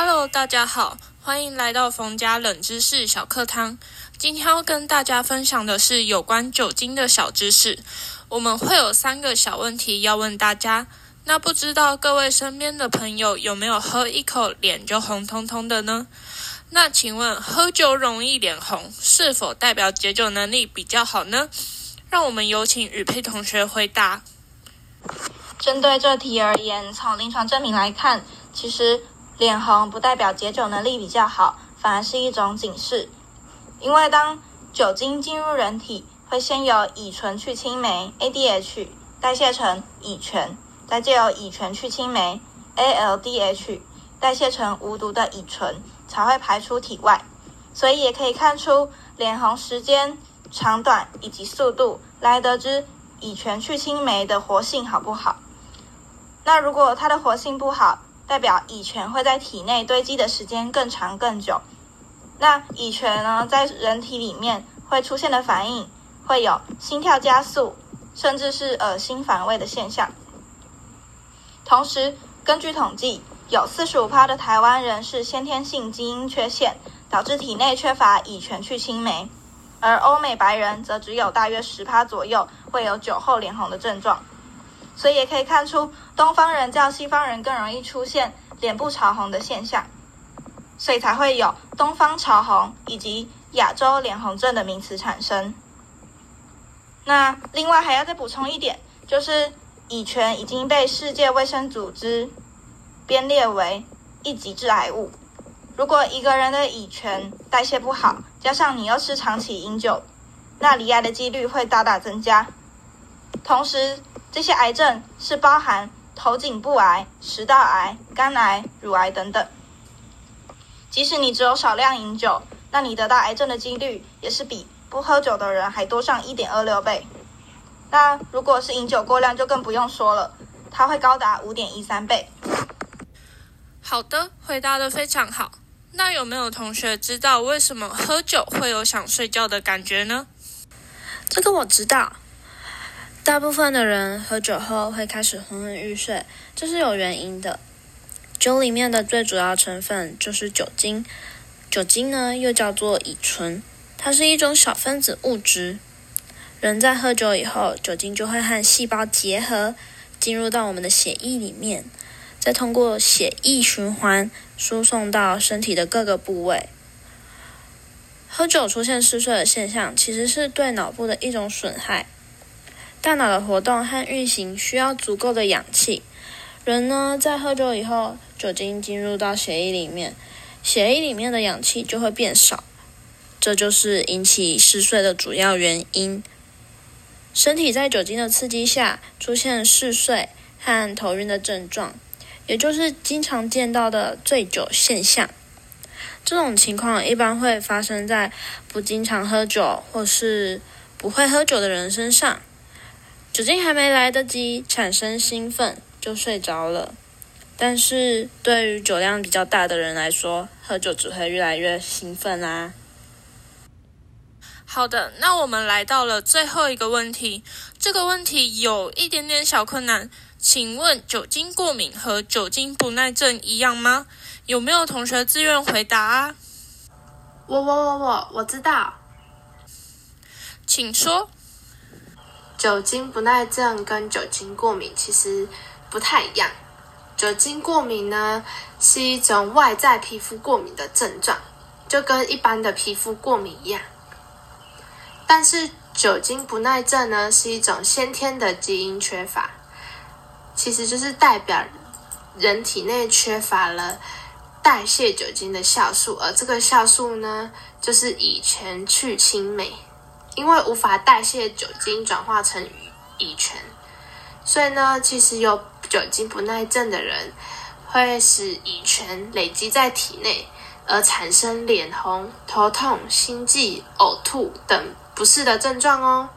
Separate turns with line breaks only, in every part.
Hello，大家好，欢迎来到冯家冷知识小课堂。今天要跟大家分享的是有关酒精的小知识。我们会有三个小问题要问大家。那不知道各位身边的朋友有没有喝一口脸就红彤彤的呢？那请问喝酒容易脸红，是否代表解酒能力比较好呢？让我们有请雨佩同学回答。
针对这题而言，从临床证明来看，其实。脸红不代表解酒能力比较好，反而是一种警示。因为当酒精进入人体，会先由乙醇去青霉 （ADH） 代谢成乙醛，再借由乙醛去青霉 （ALDH） 代谢成无毒的乙醇，才会排出体外。所以也可以看出脸红时间长短以及速度，来得知乙醛去青霉的活性好不好。那如果它的活性不好，代表乙醛会在体内堆积的时间更长更久。那乙醛呢，在人体里面会出现的反应，会有心跳加速，甚至是恶心反胃的现象。同时，根据统计，有四十五趴的台湾人是先天性基因缺陷，导致体内缺乏乙醛去青霉，而欧美白人则只有大约十趴左右会有酒后脸红的症状。所以也可以看出，东方人较西方人更容易出现脸部潮红的现象，所以才会有东方潮红以及亚洲脸红症的名词产生。那另外还要再补充一点，就是乙醛已经被世界卫生组织编列为一级致癌物。如果一个人的乙醛代谢不好，加上你又是长期饮酒，那罹癌的几率会大大增加。同时，这些癌症是包含头颈部癌、食道癌、肝癌、乳癌等等。即使你只有少量饮酒，那你得到癌症的几率也是比不喝酒的人还多上一点二六倍。那如果是饮酒过量，就更不用说了，它会高达五点一三倍。
好的，回答的非常好。那有没有同学知道为什么喝酒会有想睡觉的感觉呢？
这个我知道。大部分的人喝酒后会开始昏昏欲睡，这是有原因的。酒里面的最主要成分就是酒精，酒精呢又叫做乙醇，它是一种小分子物质。人在喝酒以后，酒精就会和细胞结合，进入到我们的血液里面，再通过血液循环输送到身体的各个部位。喝酒出现嗜睡的现象，其实是对脑部的一种损害。大脑的活动和运行需要足够的氧气。人呢，在喝酒以后，酒精进入到血液里面，血液里面的氧气就会变少，这就是引起嗜睡的主要原因。身体在酒精的刺激下出现嗜睡和头晕的症状，也就是经常见到的醉酒现象。这种情况一般会发生在不经常喝酒或是不会喝酒的人身上。酒精还没来得及产生兴奋，就睡着了。但是对于酒量比较大的人来说，喝酒只会越来越兴奋啊。
好的，那我们来到了最后一个问题。这个问题有一点点小困难，请问酒精过敏和酒精不耐症一样吗？有没有同学自愿回答啊？
我我我我我知道，
请说。
酒精不耐症跟酒精过敏其实不太一样。酒精过敏呢是一种外在皮肤过敏的症状，就跟一般的皮肤过敏一样。但是酒精不耐症呢是一种先天的基因缺乏，其实就是代表人体内缺乏了代谢酒精的酵素，而这个酵素呢就是乙醛去青霉。因为无法代谢酒精转化成乙醛，所以呢，其实有酒精不耐症的人会使乙醛累积在体内，而产生脸红、头痛、心悸、呕吐等不适的症状哦。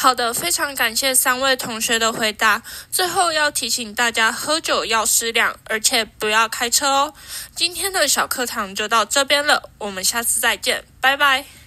好的，非常感谢三位同学的回答。最后要提醒大家，喝酒要适量，而且不要开车哦。今天的小课堂就到这边了，我们下次再见，拜拜。